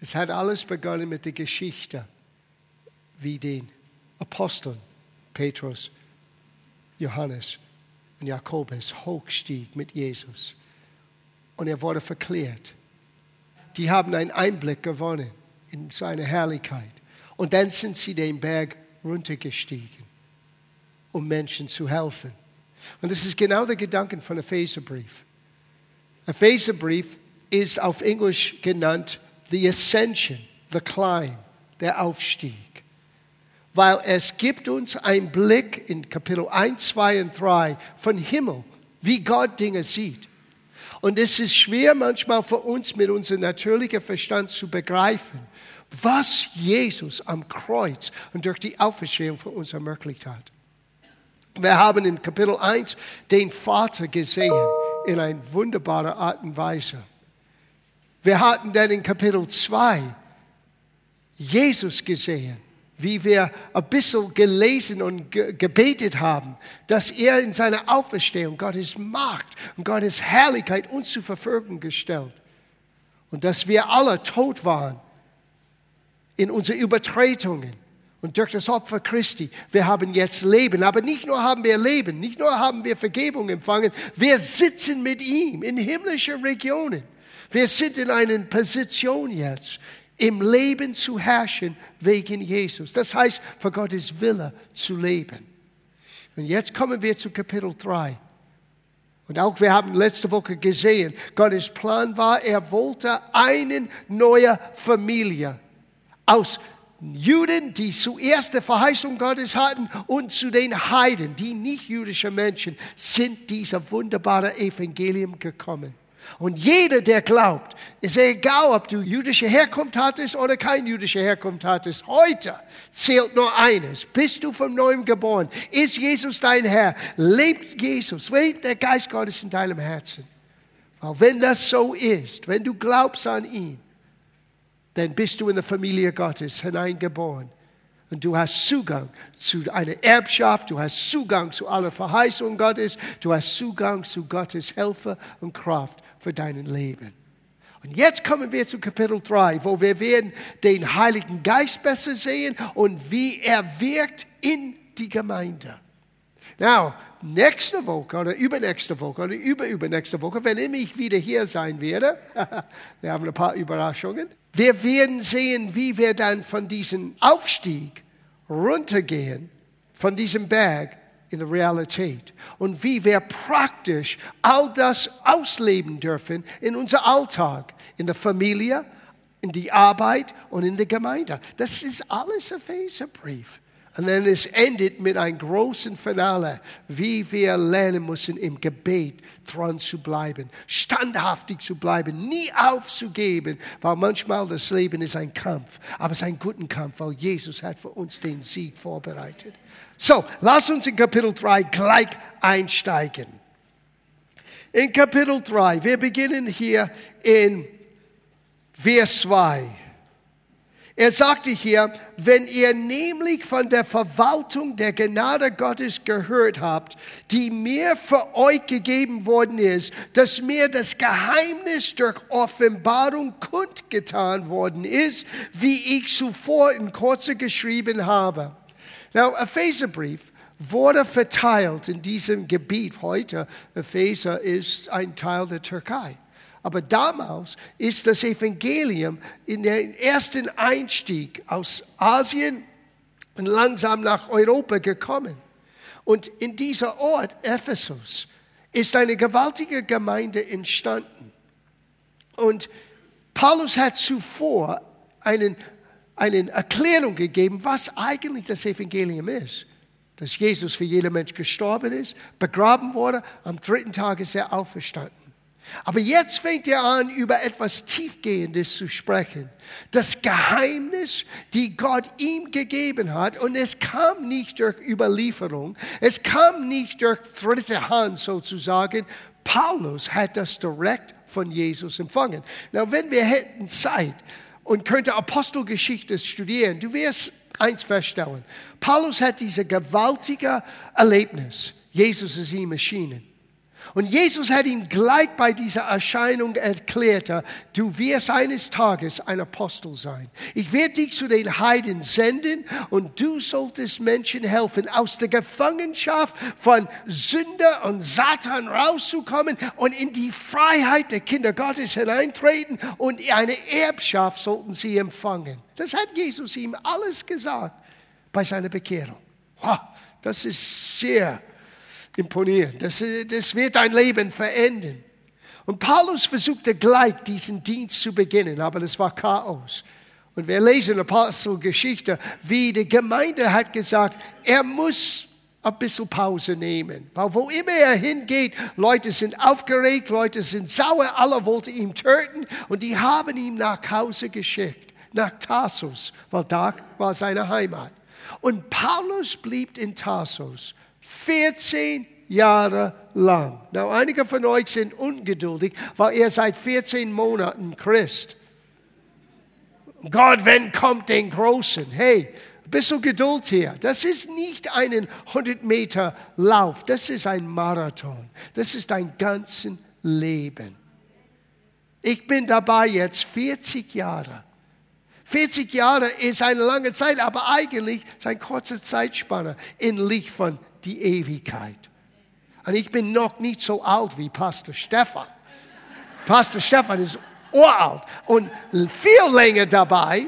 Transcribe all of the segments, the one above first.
Es hat alles begonnen mit der Geschichte, wie den Aposteln Petrus, Johannes und Jakobus hochstieg mit Jesus. Und er wurde verklärt. Die haben einen Einblick gewonnen in seine Herrlichkeit. Und dann sind sie den Berg runtergestiegen, um Menschen zu helfen. Und das ist genau der Gedanke von Epheserbrief. Epheserbrief ist auf Englisch genannt The Ascension, the Climb, der Aufstieg. Weil es gibt uns einen Blick in Kapitel 1, 2 und 3 von Himmel, wie Gott Dinge sieht. Und es ist schwer manchmal für uns mit unserem natürlichen Verstand zu begreifen, was Jesus am Kreuz und durch die Auferstehung für uns ermöglicht hat. Wir haben in Kapitel 1 den Vater gesehen in einer wunderbaren Art und Weise. Wir hatten dann in Kapitel 2 Jesus gesehen, wie wir ein bisschen gelesen und gebetet haben, dass er in seiner Auferstehung Gottes Macht und Gottes Herrlichkeit uns zur Verfügung gestellt und dass wir alle tot waren in unseren Übertretungen und durch das Opfer Christi. Wir haben jetzt Leben. Aber nicht nur haben wir Leben, nicht nur haben wir Vergebung empfangen, wir sitzen mit ihm in himmlischen Regionen. Wir sind in einer Position jetzt, im Leben zu herrschen wegen Jesus. Das heißt, für Gottes Wille zu leben. Und jetzt kommen wir zu Kapitel 3. Und auch wir haben letzte Woche gesehen, Gottes Plan war, er wollte eine neue Familie aus Juden, die zuerst die Verheißung Gottes hatten, und zu den Heiden, die nicht jüdische Menschen, sind dieser wunderbare Evangelium gekommen. Und jeder, der glaubt, ist egal, ob du jüdische Herkunft hattest oder keine jüdische Herkunft hattest, heute zählt nur eines. Bist du vom Neuem geboren? Ist Jesus dein Herr? Lebt Jesus? Lebt der Geist Gottes in deinem Herzen? Weil wenn das so ist, wenn du glaubst an ihn, dann bist du in die Familie Gottes hineingeboren. Und du hast Zugang zu einer Erbschaft, du hast Zugang zu aller Verheißung Gottes, du hast Zugang zu Gottes Helfer und Kraft für dein Leben. Und jetzt kommen wir zu Kapitel 3, wo wir werden den Heiligen Geist besser sehen und wie er wirkt in die Gemeinde. Now, nächste Woche oder übernächste Woche oder überübernächste Woche, wenn ich wieder hier sein werde, wir haben ein paar Überraschungen, wir werden sehen, wie wir dann von diesem Aufstieg runtergehen, von diesem Berg in der Realität und wie wir praktisch all das ausleben dürfen in unser Alltag, in der Familie, in die Arbeit und in der Gemeinde. Das ist alles Epheserbrief. Und dann es endet mit einem großen Finale, wie wir lernen müssen, im Gebet dran zu bleiben, standhaftig zu bleiben, nie aufzugeben, weil manchmal das Leben ist ein Kampf, aber es ist ein guter Kampf, weil Jesus hat für uns den Sieg vorbereitet. So, lass uns in Kapitel 3 gleich einsteigen. In Kapitel 3, wir beginnen hier in Vers 2. Er sagte hier, wenn ihr nämlich von der Verwaltung der Gnade Gottes gehört habt, die mir für euch gegeben worden ist, dass mir das Geheimnis durch Offenbarung kundgetan worden ist, wie ich zuvor in Kurze geschrieben habe. Now, Epheserbrief wurde verteilt in diesem Gebiet. Heute, Epheser ist ein Teil der Türkei. Aber damals ist das Evangelium in den ersten Einstieg aus Asien und langsam nach Europa gekommen. Und in dieser Ort, Ephesus, ist eine gewaltige Gemeinde entstanden. Und Paulus hat zuvor einen, eine Erklärung gegeben, was eigentlich das Evangelium ist. Dass Jesus für jeden Mensch gestorben ist, begraben wurde, am dritten Tag ist er auferstanden. Aber jetzt fängt er an, über etwas Tiefgehendes zu sprechen. Das Geheimnis, die Gott ihm gegeben hat. Und es kam nicht durch Überlieferung. Es kam nicht durch dritte Hand sozusagen. Paulus hat das direkt von Jesus empfangen. Na, wenn wir hätten Zeit und könnte Apostelgeschichte studieren, du wirst eins feststellen. Paulus hat diese gewaltige Erlebnis. Jesus ist ihm erschienen. Und Jesus hat ihm gleich bei dieser Erscheinung erklärt, du wirst eines Tages ein Apostel sein. Ich werde dich zu den Heiden senden und du solltest Menschen helfen, aus der Gefangenschaft von Sünder und Satan rauszukommen und in die Freiheit der Kinder Gottes hineintreten und eine Erbschaft sollten sie empfangen. Das hat Jesus ihm alles gesagt bei seiner Bekehrung. Das ist sehr imponieren. Das, das wird dein Leben verändern. Und Paulus versuchte gleich diesen Dienst zu beginnen, aber das war Chaos. Und wir lesen Apostelgeschichte, wie die Gemeinde hat gesagt, er muss ein bisschen Pause nehmen. Weil wo immer er hingeht, Leute sind aufgeregt, Leute sind sauer, alle wollten ihn töten und die haben ihn nach Hause geschickt, nach Tarsus, weil da war seine Heimat. Und Paulus blieb in Tarsus 14 Jahre lang. Now, einige von euch sind ungeduldig, weil ihr seid 14 Monaten Christ. Gott, wenn kommt den Großen? Hey, ein bisschen Geduld hier. Das ist nicht ein 100 Meter Lauf, das ist ein Marathon. Das ist dein ganzes Leben. Ich bin dabei jetzt 40 Jahre. 40 Jahre ist eine lange Zeit, aber eigentlich ist eine kurze Zeitspanne in Licht von die Ewigkeit. Und ich bin noch nicht so alt wie Pastor Stefan. Pastor Stefan ist uralt und viel länger dabei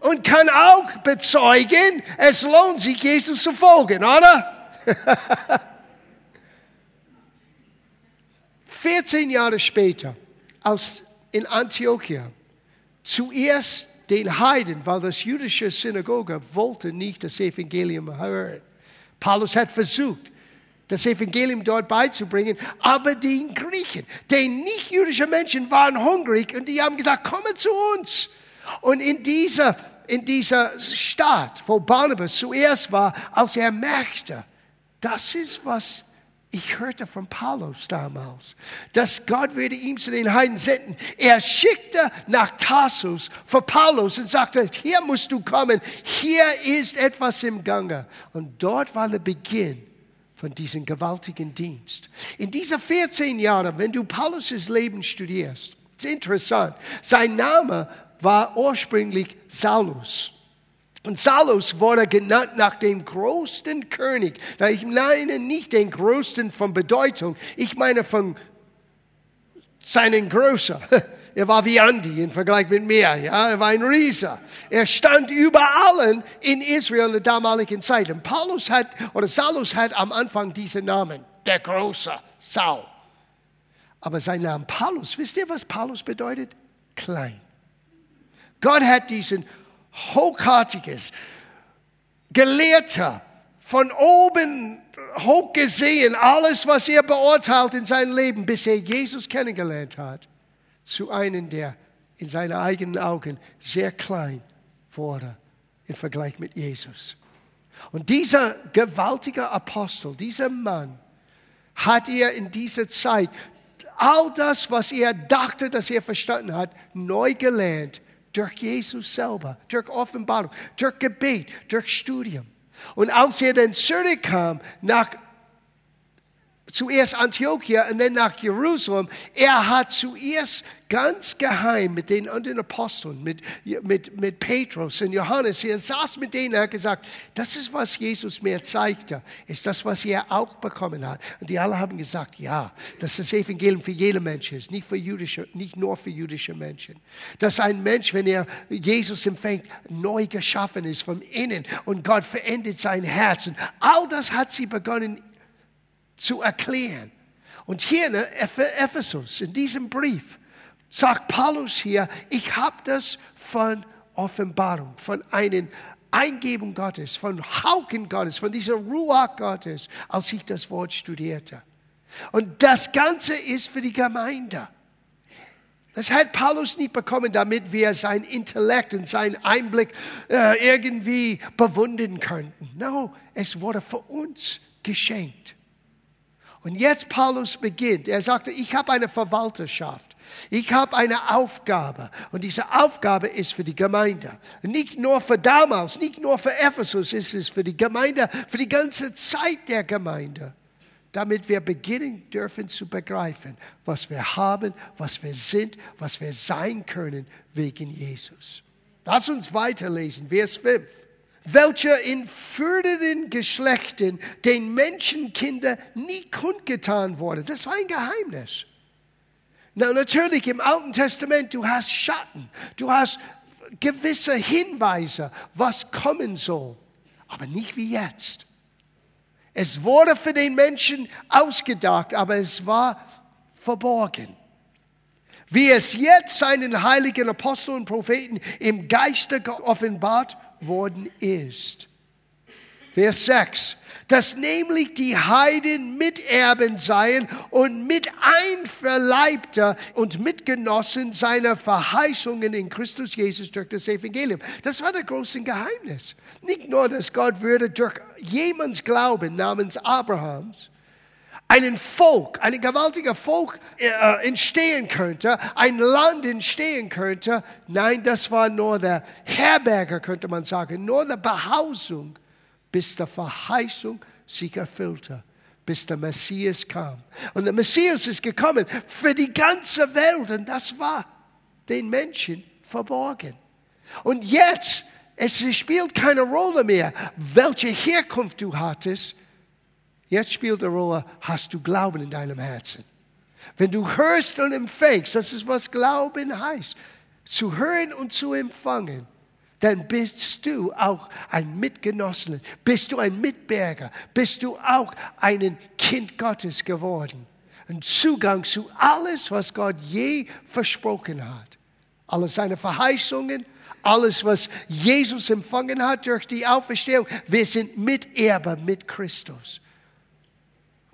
und kann auch bezeugen, es lohnt sich, Jesus zu folgen, oder? 14 Jahre später, aus, in Antiochia, zuerst den Heiden, weil das jüdische Synagoge wollte nicht das Evangelium hören. Paulus hat versucht, das Evangelium dort beizubringen, aber die Griechen, die nicht jüdischen Menschen waren hungrig und die haben gesagt, komme zu uns. Und in dieser, in dieser Stadt, wo Barnabas zuerst war, als er merkte, das ist was ich hörte von Paulus damals, dass Gott würde ihm zu den Heiden senden. Er schickte nach Tarsus für Paulus und sagte, hier musst du kommen, hier ist etwas im Gange. Und dort war der Beginn von diesem gewaltigen Dienst. In dieser 14 Jahre, wenn du Paulus' Leben studierst, ist interessant, sein Name war ursprünglich Saulus. Und Saulus wurde genannt nach dem größten König. Ich meine nicht den größten von Bedeutung, ich meine von seinen Größe. Er war wie Andi im Vergleich mit mir. Ja? Er war ein Riese. Er stand über allen in Israel in der damaligen Zeit. Und Paulus hat, oder Saulus hat am Anfang diesen Namen. Der Große, Saul. Aber sein Name Paulus, wisst ihr, was Paulus bedeutet? Klein. Gott hat diesen hochartiges, Gelehrter, von oben hoch gesehen, alles, was er beurteilt in seinem Leben, bis er Jesus kennengelernt hat, zu einem, der in seinen eigenen Augen sehr klein wurde im Vergleich mit Jesus. Und dieser gewaltige Apostel, dieser Mann, hat er in dieser Zeit all das, was er dachte, dass er verstanden hat, neu gelernt durch Jesus selber, durch Offenbarung, durch Gebet, durch Studium. Und als er dann zurückkam nach zuerst Antiochia und dann nach Jerusalem. Er hat zuerst ganz geheim mit den anderen Aposteln, mit, mit, mit Petrus und Johannes, er saß mit denen, er hat gesagt, das ist, was Jesus mir zeigte, ist das, was er auch bekommen hat. Und die alle haben gesagt, ja, dass das Evangelium für jeden Mensch ist, nicht, für jüdische, nicht nur für jüdische Menschen. Dass ein Mensch, wenn er Jesus empfängt, neu geschaffen ist von innen und Gott verändert sein Herz. Und all das hat sie begonnen zu erklären. Und hier in Ephesus, in diesem Brief, sagt Paulus hier, ich habe das von Offenbarung, von einer Eingebung Gottes, von Hauken Gottes, von dieser Ruach Gottes, als ich das Wort studierte. Und das Ganze ist für die Gemeinde. Das hat Paulus nicht bekommen, damit wir sein Intellekt und seinen Einblick äh, irgendwie bewundern könnten. No, es wurde für uns geschenkt. Und jetzt Paulus beginnt. Er sagte, ich habe eine Verwalterschaft. Ich habe eine Aufgabe. Und diese Aufgabe ist für die Gemeinde. Nicht nur für damals, nicht nur für Ephesus, ist es für die Gemeinde, für die ganze Zeit der Gemeinde. damit wir beginnen dürfen zu begreifen, was wir haben, was wir sind, was wir sein können wegen Jesus. Lass uns weiterlesen, Vers 5 welcher in führenden Geschlechten den Menschenkinder nie kundgetan wurde. Das war ein Geheimnis. Na, natürlich im Alten Testament, du hast Schatten, du hast gewisse Hinweise, was kommen soll, aber nicht wie jetzt. Es wurde für den Menschen ausgedacht, aber es war verborgen. Wie es jetzt seinen heiligen Aposteln und Propheten im Geiste geoffenbart worden ist. Vers 6. Dass nämlich die Heiden Miterben seien und mit einverleibter und Mitgenossen seiner Verheißungen in Christus Jesus durch das Evangelium. Das war das große Geheimnis. Nicht nur, dass Gott würde durch jemands Glauben namens Abrahams einen Volk, ein gewaltiger Volk äh, entstehen könnte, ein Land entstehen könnte. Nein, das war nur der Herberger, könnte man sagen, nur der Behausung, bis der Verheißung sich erfüllte, bis der Messias kam. Und der Messias ist gekommen für die ganze Welt und das war den Menschen verborgen. Und jetzt, es spielt keine Rolle mehr, welche Herkunft du hattest, Jetzt spielt eine Rolle, hast du Glauben in deinem Herzen. Wenn du hörst und empfängst, das ist was Glauben heißt, zu hören und zu empfangen, dann bist du auch ein Mitgenossen, bist du ein Mitbürger, bist du auch ein Kind Gottes geworden. Ein Zugang zu alles, was Gott je versprochen hat. Alle seine Verheißungen, alles, was Jesus empfangen hat durch die Auferstehung. Wir sind Miterber mit Christus.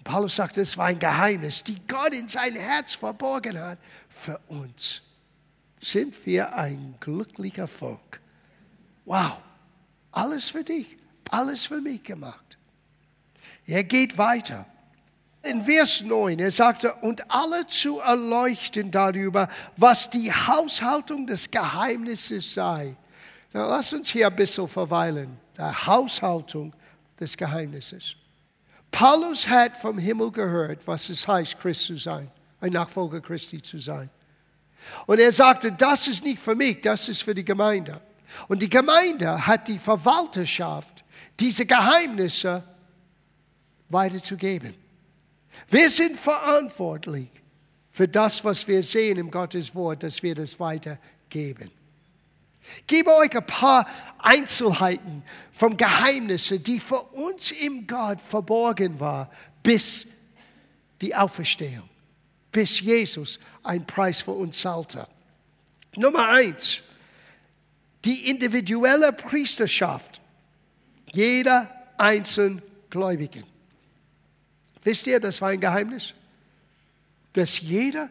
Paulus sagt, es war ein Geheimnis, die Gott in sein Herz verborgen hat für uns. Sind wir ein glücklicher Volk? Wow, alles für dich, alles für mich gemacht. Er geht weiter. In Vers 9, er sagte, und alle zu erleuchten darüber, was die Haushaltung des Geheimnisses sei. Na, lass uns hier ein bisschen verweilen. Der Haushaltung des Geheimnisses. Paulus hat vom Himmel gehört, was es heißt, Christ zu sein, ein Nachfolger Christi zu sein. Und er sagte, das ist nicht für mich, das ist für die Gemeinde. Und die Gemeinde hat die Verwalterschaft, diese Geheimnisse weiterzugeben. Wir sind verantwortlich für das, was wir sehen im Gottes Wort, dass wir das weitergeben. Ich gebe euch ein paar Einzelheiten vom Geheimnisse, die für uns im Gott verborgen war, bis die Auferstehung, bis Jesus einen Preis für uns zahlte. Nummer eins, die individuelle Priesterschaft jeder einzelnen Gläubigen. Wisst ihr, das war ein Geheimnis? Dass jeder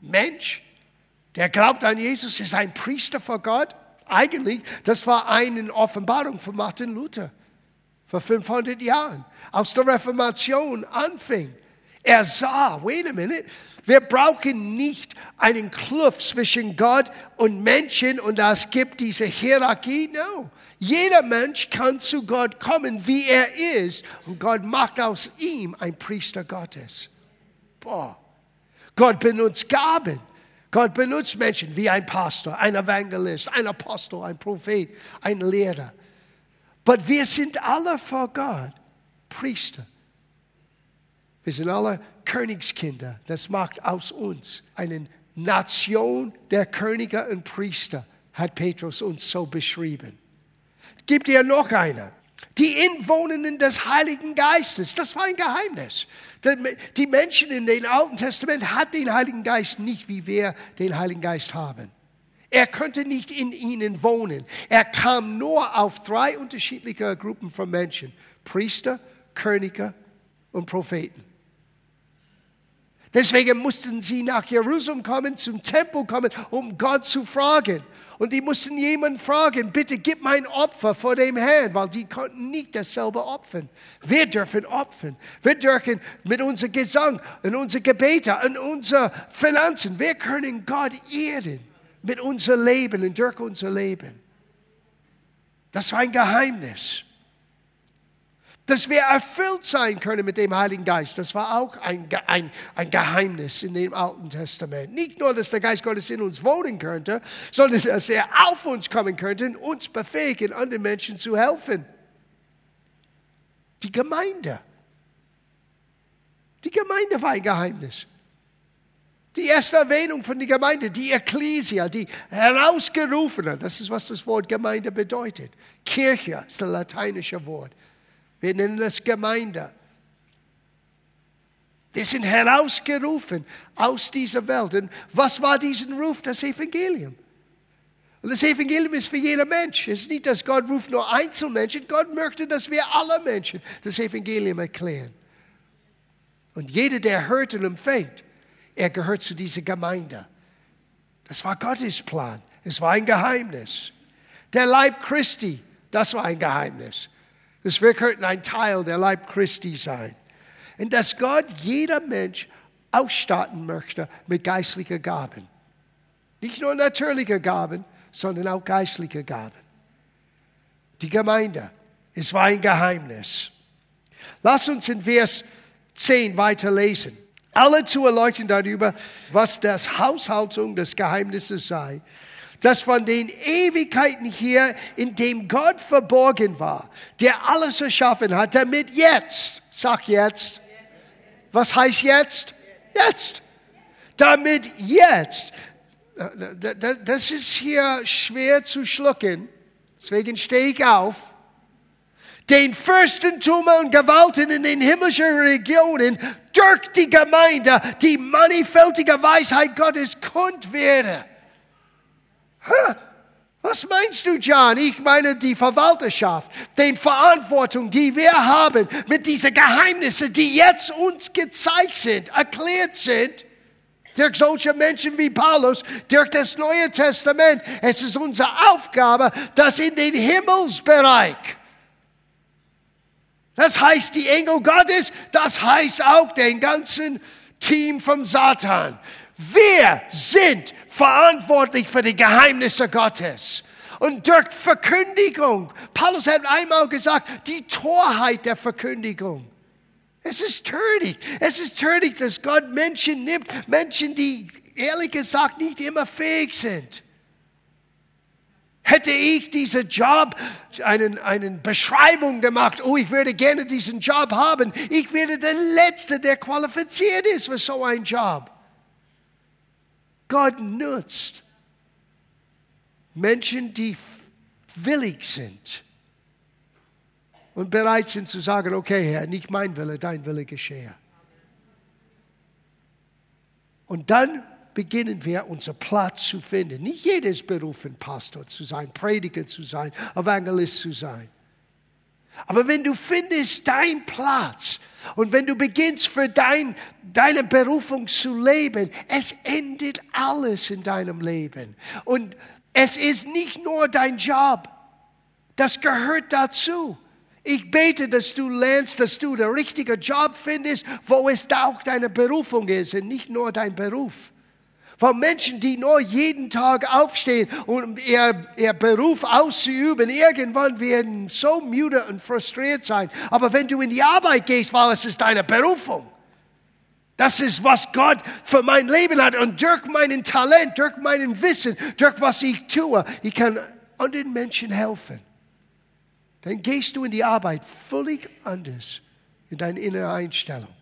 Mensch der glaubt an Jesus, ist ein Priester vor Gott. Eigentlich, das war eine Offenbarung von Martin Luther vor 500 Jahren, als der Reformation anfing. Er sah, wait a minute, wir brauchen nicht einen Kluft zwischen Gott und Menschen und es gibt diese Hierarchie. No. Jeder Mensch kann zu Gott kommen, wie er ist. Und Gott macht aus ihm ein Priester Gottes. Boah. Gott benutzt Gaben. Gott benutzt Menschen wie ein Pastor, ein Evangelist, ein Apostel, ein Prophet, ein Lehrer. Aber wir sind alle vor Gott Priester. Wir sind alle Königskinder. Das macht aus uns eine Nation der Könige und Priester, hat Petrus uns so beschrieben. Gibt ihr noch einer? Die Inwohnenden des Heiligen Geistes, das war ein Geheimnis. Die Menschen in dem Alten Testament hatten den Heiligen Geist nicht, wie wir den Heiligen Geist haben. Er konnte nicht in ihnen wohnen. Er kam nur auf drei unterschiedliche Gruppen von Menschen. Priester, Könige und Propheten. Deswegen mussten sie nach Jerusalem kommen, zum Tempel kommen, um Gott zu fragen. Und die mussten jemanden fragen, bitte gib mein Opfer vor dem Herrn, weil die konnten nicht dasselbe opfern. Wir dürfen opfern. Wir dürfen mit unserem Gesang, in unseren Gebeten, in unseren Finanzen, wir können Gott ehren mit unserem Leben und durch unser Leben. Das war ein Geheimnis. Dass wir erfüllt sein können mit dem Heiligen Geist. Das war auch ein, ein, ein Geheimnis in dem Alten Testament. Nicht nur, dass der Geist Gottes in uns wohnen könnte, sondern dass er auf uns kommen könnte und uns befähigen, anderen Menschen zu helfen. Die Gemeinde. Die Gemeinde war ein Geheimnis. Die erste Erwähnung von der Gemeinde, die Ecclesia, die Herausgerufene, das ist, was das Wort Gemeinde bedeutet. Kirche ist das lateinische Wort. Wir nennen es Gemeinde. Wir sind herausgerufen aus dieser Welt. Und was war diesen Ruf? Das Evangelium. Und das Evangelium ist für jeden Mensch. Es ist nicht, dass Gott ruft nur Einzelmenschen. Gott möchte, dass wir alle Menschen das Evangelium erklären. Und jeder, der hört und empfängt, er gehört zu dieser Gemeinde. Das war Gottes Plan. Es war ein Geheimnis. Der Leib Christi, das war ein Geheimnis. Das wir könnten ein Teil der Leib Christi sein. Und dass Gott jeder Mensch ausstatten möchte mit geistlichen Gaben. Nicht nur natürliche Gaben, sondern auch geistliche Gaben. Die Gemeinde, es war ein Geheimnis. Lass uns in Vers 10 weiterlesen alle zu erleuchten darüber, was das Haushaltung des Geheimnisses sei, das von den Ewigkeiten hier, in dem Gott verborgen war, der alles erschaffen hat, damit jetzt, sag jetzt, was heißt jetzt? Jetzt. Damit jetzt, das ist hier schwer zu schlucken, deswegen stehe ich auf, den Fürstentum und Gewalten in den himmlischen Regionen durch die Gemeinde die mannigfältige Weisheit Gottes kund werde. Was meinst du, John? Ich meine die Verwalterschaft, die Verantwortung, die wir haben mit diesen Geheimnissen, die jetzt uns gezeigt sind, erklärt sind. Durch solche Menschen wie Paulus, durch das Neue Testament. Es ist unsere Aufgabe, das in den Himmelsbereich das heißt die Engel Gottes, das heißt auch den ganzen Team vom Satan. Wir sind verantwortlich für die Geheimnisse Gottes. Und durch Verkündigung, Paulus hat einmal gesagt, die Torheit der Verkündigung. Es ist töricht. Es ist töricht, dass Gott Menschen nimmt, Menschen, die ehrlich gesagt nicht immer fähig sind. Hätte ich diesen Job, einen, einen Beschreibung gemacht, oh, ich würde gerne diesen Job haben, ich wäre der Letzte, der qualifiziert ist für so einen Job. Gott nutzt Menschen, die willig sind und bereit sind zu sagen, okay Herr, nicht mein Wille, dein Wille geschehe. Und dann beginnen wir, unseren Platz zu finden. Nicht jeder ist berufen, Pastor zu sein, Prediger zu sein, Evangelist zu sein. Aber wenn du findest deinen Platz und wenn du beginnst für dein, deine Berufung zu leben, es endet alles in deinem Leben. Und es ist nicht nur dein Job, das gehört dazu. Ich bete, dass du lernst, dass du den richtigen Job findest, wo es auch deine Berufung ist und nicht nur dein Beruf. Von Menschen, die nur jeden Tag aufstehen, um ihr, ihr Beruf auszuüben. Irgendwann werden so müde und frustriert sein. Aber wenn du in die Arbeit gehst, weil es ist deine Berufung. Das ist, was Gott für mein Leben hat. Und durch meinen Talent, durch meinen Wissen, durch was ich tue, ich kann anderen Menschen helfen. Dann gehst du in die Arbeit völlig anders in deiner inneren Einstellung.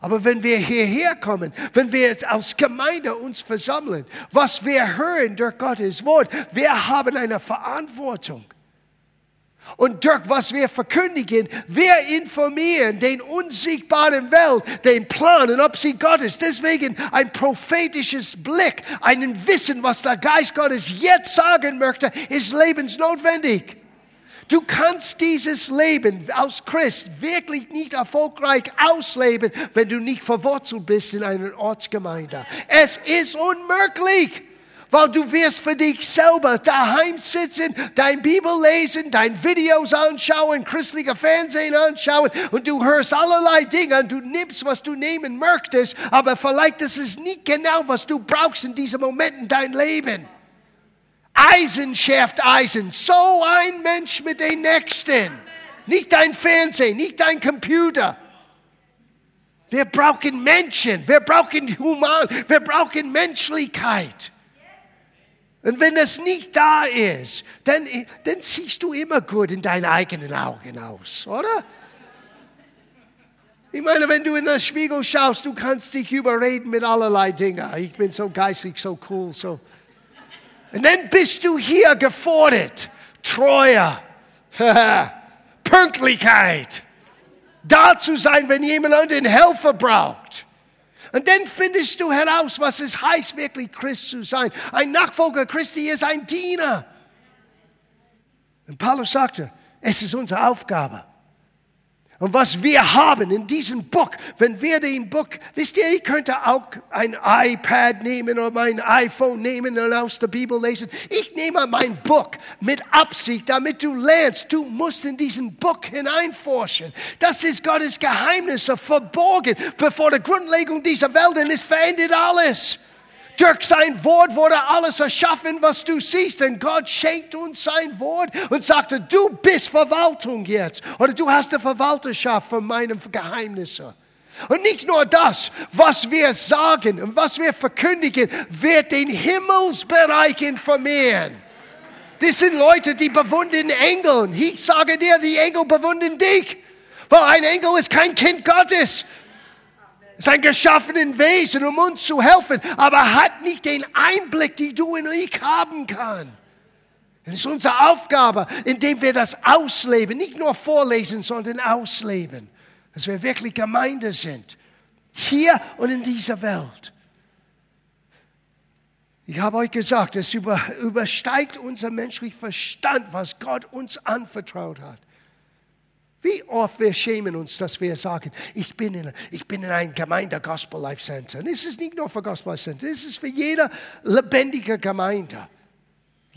Aber wenn wir hierher kommen, wenn wir jetzt als Gemeinde uns versammeln, was wir hören durch Gottes Wort, wir haben eine Verantwortung. Und durch was wir verkündigen, wir informieren den unsichtbaren Welt, den Plan und Absicht Gottes. Deswegen ein prophetisches Blick, ein Wissen, was der Geist Gottes jetzt sagen möchte, ist lebensnotwendig. Du kannst dieses Leben als Christ wirklich nicht erfolgreich ausleben, wenn du nicht verwurzelt bist in einer Ortsgemeinde. Es ist unmöglich. Weil du wirst für dich selber daheim sitzen, dein Bibel lesen, dein Videos anschauen, christliche Fernsehen anschauen und du hörst allerlei Dinge und du nimmst, was du nehmen möchtest, aber vielleicht ist es nicht genau, was du brauchst in diesem Moment in dein Leben. Eisen schärft Eisen. So ein Mensch mit den Nächsten. Nicht dein Fernsehen, nicht dein Computer. Wir brauchen Menschen, wir brauchen Human, wir brauchen Menschlichkeit. Und wenn das nicht da ist, dann, dann siehst du immer gut in deinen eigenen Augen aus, oder? Ich meine, wenn du in den Spiegel schaust, du kannst dich überreden mit allerlei Dingen. Ich bin so geistig, so cool, so. Und dann bist du hier gefordert. Treue, Pünktlichkeit, da zu sein, wenn jemand einen Helfer braucht. Und dann findest du heraus, was es heißt, wirklich Christ zu sein. Ein Nachfolger Christi ist ein Diener. Und Paulus sagte, es ist unsere Aufgabe, und was wir haben in diesem Buch, wenn wir den Buch, wisst ihr, ich könnte auch ein iPad nehmen oder mein iPhone nehmen und aus der Bibel lesen. Ich nehme mein Buch mit Absicht, damit du lernst. Du musst in diesen Buch hineinforschen. Das ist Gottes Geheimnisse verborgen bevor der Grundlegung dieser Welt und es verändert alles. Durch sein Wort wurde alles erschaffen, was du siehst. Denn Gott schenkt uns sein Wort und sagte, du bist Verwaltung jetzt. Oder du hast die Verwalterschaft von meinen Geheimnissen. Und nicht nur das, was wir sagen und was wir verkündigen, wird den Himmelsbereichen vermehren. Das sind Leute, die bewundern Engel. Ich sage dir, die Engel bewundern dich. Weil ein Engel ist kein Kind Gottes sein geschaffenen Wesen, um uns zu helfen, aber hat nicht den Einblick, die du und ich haben kann. Es ist unsere Aufgabe, indem wir das ausleben, nicht nur vorlesen, sondern ausleben, dass wir wirklich Gemeinde sind, hier und in dieser Welt. Ich habe euch gesagt, es übersteigt unser menschlicher Verstand, was Gott uns anvertraut hat. Wie oft wir schämen uns, dass wir sagen, ich bin in, ich bin in einem Gemeinde Gospel Life Center. Und es ist nicht nur für Gospel Life Center, es ist für jede lebendige Gemeinde.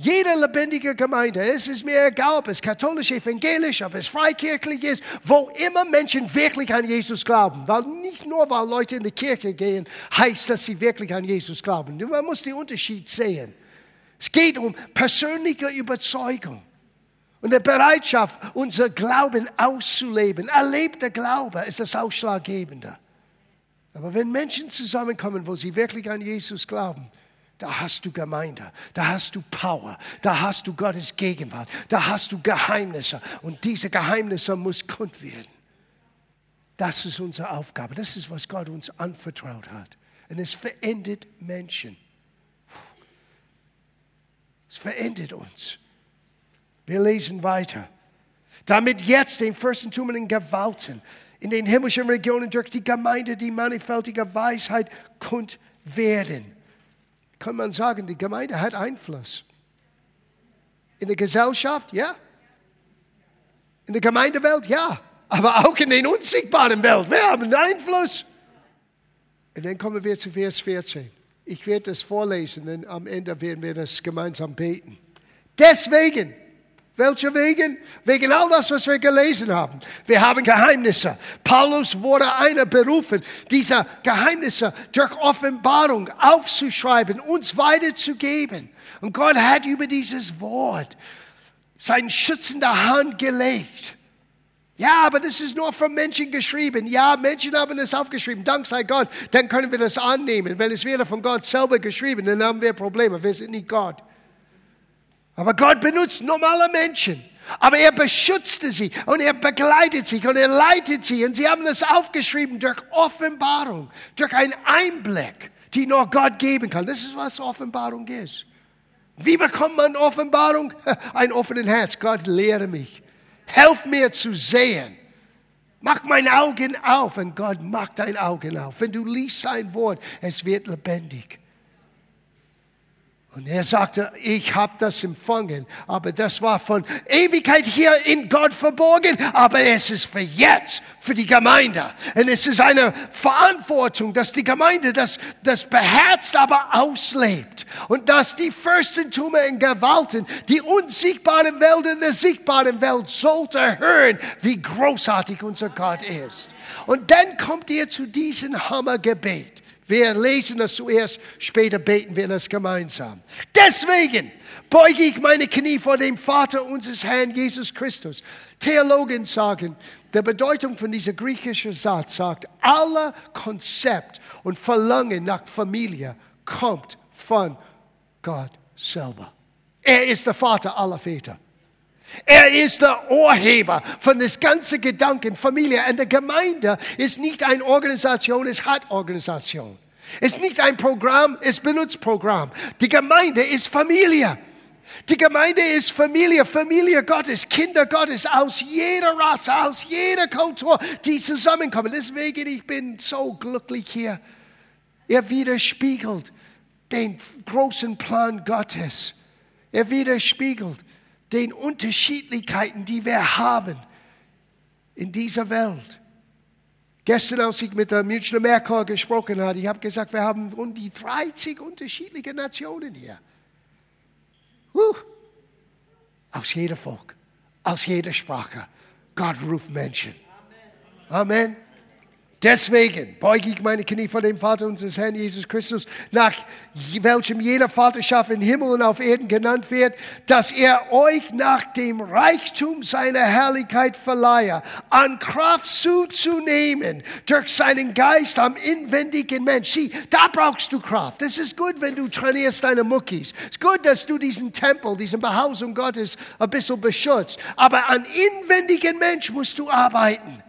Jede lebendige Gemeinde, es ist mir egal, ob es katholisch, evangelisch, ob es freikirchlich ist, wo immer Menschen wirklich an Jesus glauben. Weil nicht nur, weil Leute in die Kirche gehen, heißt, dass sie wirklich an Jesus glauben. Man muss den Unterschied sehen. Es geht um persönliche Überzeugung und der Bereitschaft, unser Glauben auszuleben. Erlebter Glaube ist das Ausschlaggebende. Aber wenn Menschen zusammenkommen, wo sie wirklich an Jesus glauben, da hast du Gemeinde, da hast du Power, da hast du Gottes Gegenwart, da hast du Geheimnisse und diese Geheimnisse muss kund werden. Das ist unsere Aufgabe, das ist, was Gott uns anvertraut hat. Und es verändert Menschen. Es verändert uns. Wir lesen weiter. Damit jetzt den Fürstentum und Gewalten in den himmlischen Regionen durch die Gemeinde die mannigfaltige Weisheit kund werden. Kann man sagen, die Gemeinde hat Einfluss. In der Gesellschaft, ja. In der Gemeindewelt, ja. Aber auch in den unsichtbaren Welt. Wir haben Einfluss. Und dann kommen wir zu Vers 14. Ich werde das vorlesen, und am Ende werden wir das gemeinsam beten. Deswegen, welche wegen? Wegen all das, was wir gelesen haben. Wir haben Geheimnisse. Paulus wurde einer berufen, diese Geheimnisse durch Offenbarung aufzuschreiben, uns weiterzugeben. Und Gott hat über dieses Wort seine schützende Hand gelegt. Ja, aber das ist nur von Menschen geschrieben. Ja, Menschen haben es aufgeschrieben. Dank sei Gott. Dann können wir das annehmen. Wenn es wäre von Gott selber geschrieben, dann haben wir Probleme. Wir sind nicht Gott. Aber Gott benutzt normale Menschen. Aber er beschützte sie und er begleitet sie und er leitet sie. Und sie haben das aufgeschrieben durch Offenbarung, durch einen Einblick, die nur Gott geben kann. Das ist, was Offenbarung ist. Wie bekommt man Offenbarung? Ein offenes Herz. Gott, lehre mich. Helf mir zu sehen. Mach meine Augen auf. Und Gott macht deine Augen auf. Wenn du liest sein Wort, es wird lebendig. Und er sagte, ich habe das empfangen, aber das war von Ewigkeit hier in Gott verborgen, aber es ist für jetzt, für die Gemeinde. Und es ist eine Verantwortung, dass die Gemeinde das, das beherzt, aber auslebt. Und dass die Fürstentumer in Gewalten, die unsichtbare Welt in der sichtbaren Welt sollte hören, wie großartig unser Gott ist. Und dann kommt ihr zu diesem Hammergebet. Wir lesen das zuerst, später beten wir das gemeinsam. Deswegen beuge ich meine Knie vor dem Vater unseres Herrn Jesus Christus. Theologen sagen, der Bedeutung von dieser griechischen Satz sagt, aller Konzept und Verlangen nach Familie kommt von Gott selber. Er ist der Vater aller Väter. Er ist der Urheber von das ganze Gedanken Familie. Und die Gemeinde ist nicht eine Organisation, es hat Organisation. Es ist nicht ein Programm, es benutzt Programm. Die Gemeinde ist Familie. Die Gemeinde ist Familie, Familie Gottes, Kinder Gottes aus jeder Rasse, aus jeder Kultur, die zusammenkommen. Deswegen, ich bin so glücklich hier. Er widerspiegelt den großen Plan Gottes. Er widerspiegelt den Unterschiedlichkeiten, die wir haben in dieser Welt. Gestern, als ich mit der Münchner Merkur gesprochen habe, ich habe gesagt, wir haben um die 30 unterschiedliche Nationen hier. Huh. Aus jeder Volk, aus jeder Sprache. Gott ruft Menschen. Amen. Amen. Deswegen beuge ich meine Knie vor dem Vater unseres Herrn Jesus Christus, nach welchem jeder Vaterschaft im Himmel und auf Erden genannt wird, dass er euch nach dem Reichtum seiner Herrlichkeit verleihe, an Kraft zuzunehmen durch seinen Geist am inwendigen Mensch. Sieh, da brauchst du Kraft. Das ist gut, wenn du trainierst deine Muckis. Es ist gut, dass du diesen Tempel, diesen Behausung Gottes ein bisschen beschützt. Aber an inwendigen Mensch musst du arbeiten.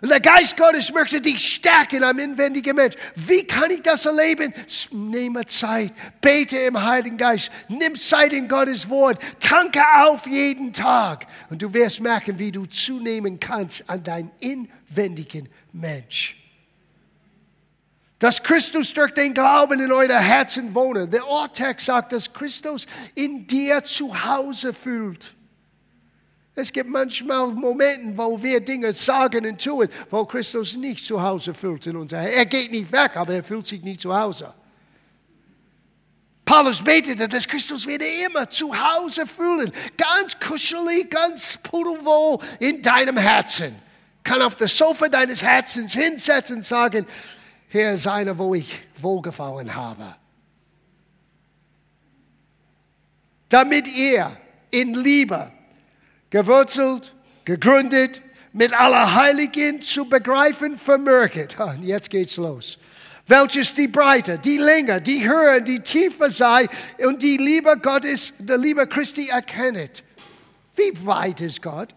Und der Geist Gottes möchte dich stärken am inwendigen Mensch. Wie kann ich das erleben? Nehme Zeit, bete im Heiligen Geist, nimm Zeit in Gottes Wort, tanke auf jeden Tag. Und du wirst merken, wie du zunehmen kannst an deinen inwendigen Mensch. Dass Christus durch den Glauben in euer Herzen wohne. Der Ortext sagt, dass Christus in dir zu Hause fühlt. Es gibt manchmal Momente, wo wir Dinge sagen und tun, wo Christus nicht zu Hause fühlt in Herz. Er geht nicht weg, aber er fühlt sich nicht zu Hause. Paulus betete, dass Christus wieder immer zu Hause fühlen. Ganz kuschelig, ganz pudelwohl in deinem Herzen. Kann auf das Sofa deines Herzens hinsetzen und sagen, hier ist einer, wo ich wohlgefallen habe. Damit ihr in Liebe gewurzelt, gegründet, mit aller Heiligen zu begreifen vermöget. Und jetzt geht's los. Welches die Breite, die Länge, die Höhe, die Tiefe sei und die Liebe Gottes, die Liebe Christi erkennet. Wie weit ist Gott?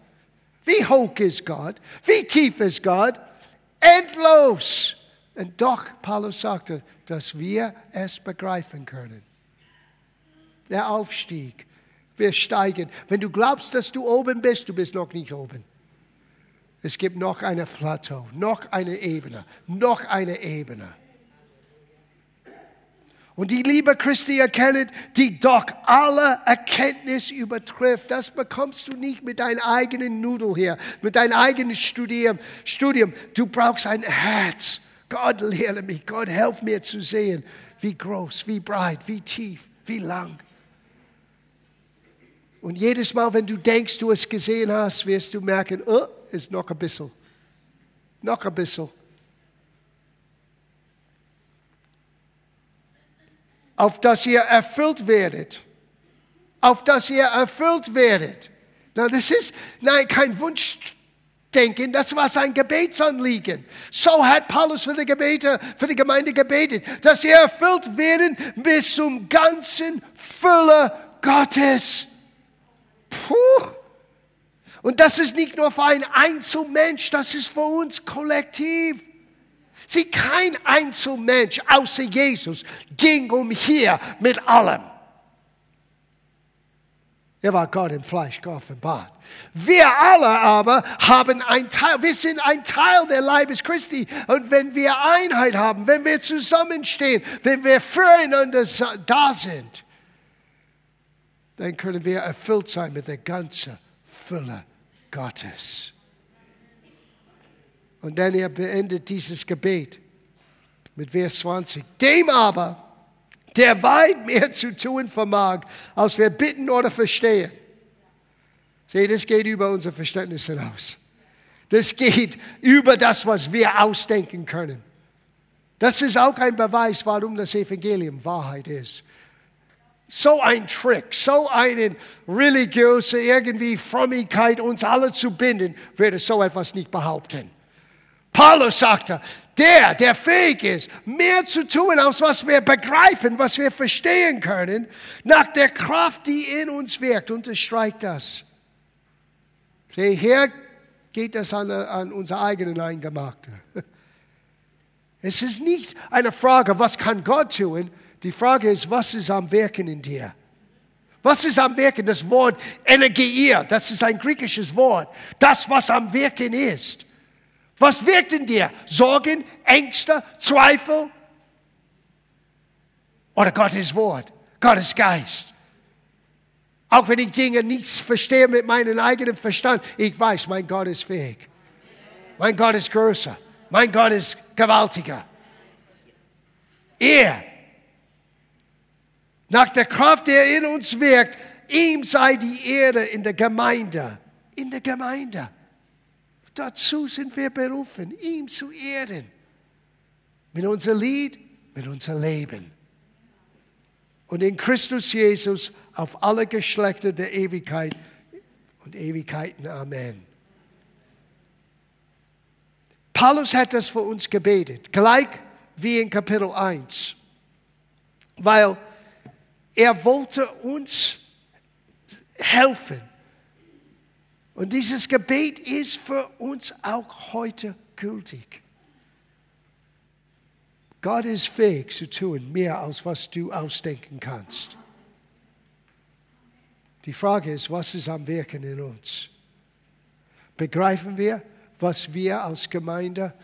Wie hoch ist Gott? Wie tief ist Gott? Endlos. Und doch, Paulus sagte, dass wir es begreifen können. Der Aufstieg wir steigen. Wenn du glaubst, dass du oben bist, du bist noch nicht oben. Es gibt noch eine Plateau, noch eine Ebene, noch eine Ebene. Und die Liebe Christi erkennt, die doch alle Erkenntnis übertrifft. Das bekommst du nicht mit deinem eigenen Nudel hier, mit deinem eigenen Studium. Studium. Du brauchst ein Herz. Gott lehre mich, Gott helf mir zu sehen, wie groß, wie breit, wie tief, wie lang. Und jedes Mal, wenn du denkst, du es gesehen hast, wirst du merken, oh, ist noch ein bisschen. Noch ein bisschen. Auf dass ihr erfüllt werdet. Auf dass ihr erfüllt werdet. Na, das ist nein, kein Wunschdenken, das war sein Gebetsanliegen. So hat Paulus für die, Gebete, für die Gemeinde gebetet, dass ihr erfüllt werden bis zum ganzen Fülle Gottes. Puh. Und das ist nicht nur für einen Einzelmensch, das ist für uns kollektiv. Sieh, kein Einzelmensch außer Jesus ging umher mit allem. Er war Gott im Fleisch geoffenbart. Wir alle aber haben ein Teil, wir sind ein Teil der Leibes Christi. Und wenn wir Einheit haben, wenn wir zusammenstehen, wenn wir füreinander da sind, dann können wir erfüllt sein mit der ganzen Fülle Gottes. Und dann er beendet dieses Gebet mit Vers 20. Dem aber, der weit mehr zu tun vermag, als wir bitten oder verstehen. Seht, das geht über unser Verständnis hinaus. Das geht über das, was wir ausdenken können. Das ist auch ein Beweis, warum das Evangelium Wahrheit ist. So ein Trick, so eine religiöse irgendwie Frömmigkeit, uns alle zu binden, würde so etwas nicht behaupten. Paulus sagte, der, der fähig ist, mehr zu tun, als was wir begreifen, was wir verstehen können, nach der Kraft, die in uns wirkt, unterstreicht das. Hier geht es an, an unser eigenen Eingemachte. Es ist nicht eine Frage, was kann Gott tun? Die Frage ist, was ist am Wirken in dir? Was ist am Wirken? Das Wort Energie, das ist ein griechisches Wort. Das, was am Wirken ist. Was wirkt in dir? Sorgen, Ängste, Zweifel? Oder Gottes Wort, Gottes Geist? Auch wenn ich Dinge nicht verstehe mit meinem eigenen Verstand, ich weiß, mein Gott ist fähig. Mein Gott ist größer. Mein Gott ist gewaltiger. Er, nach der Kraft, der in uns wirkt, ihm sei die Erde in der Gemeinde. In der Gemeinde. Dazu sind wir berufen, ihm zu ehren. Mit unser Lied, mit unser Leben. Und in Christus Jesus auf alle Geschlechter der Ewigkeit und Ewigkeiten. Amen. Paulus hat das für uns gebetet, gleich wie in Kapitel 1, weil er wollte uns helfen. Und dieses Gebet ist für uns auch heute gültig. Gott ist fähig zu tun, mehr als was du ausdenken kannst. Die Frage ist, was ist am Wirken in uns? Begreifen wir, was wir als Gemeinde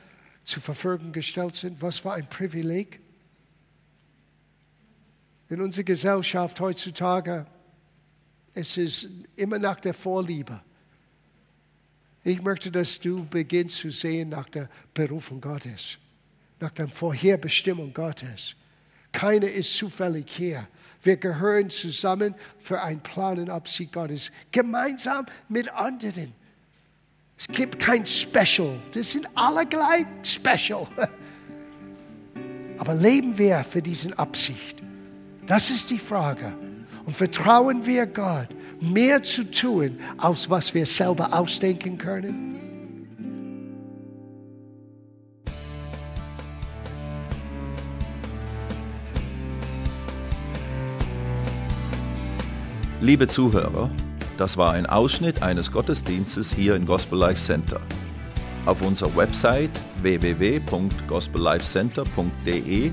zur Verfügung gestellt sind. Was für ein Privileg. In unserer Gesellschaft heutzutage, es ist immer nach der Vorliebe. Ich möchte, dass du beginnst zu sehen nach der Berufung Gottes, nach der Vorherbestimmung Gottes. Keiner ist zufällig hier. Wir gehören zusammen für einen Plan und Absicht Gottes, gemeinsam mit anderen. Es gibt kein Special. Das sind alle gleich Special. Aber leben wir für diesen Absicht? Das ist die Frage. Und vertrauen wir Gott, mehr zu tun, als was wir selber ausdenken können? Liebe Zuhörer, das war ein Ausschnitt eines Gottesdienstes hier im Gospel Life Center. Auf unserer Website www.gospellifecenter.de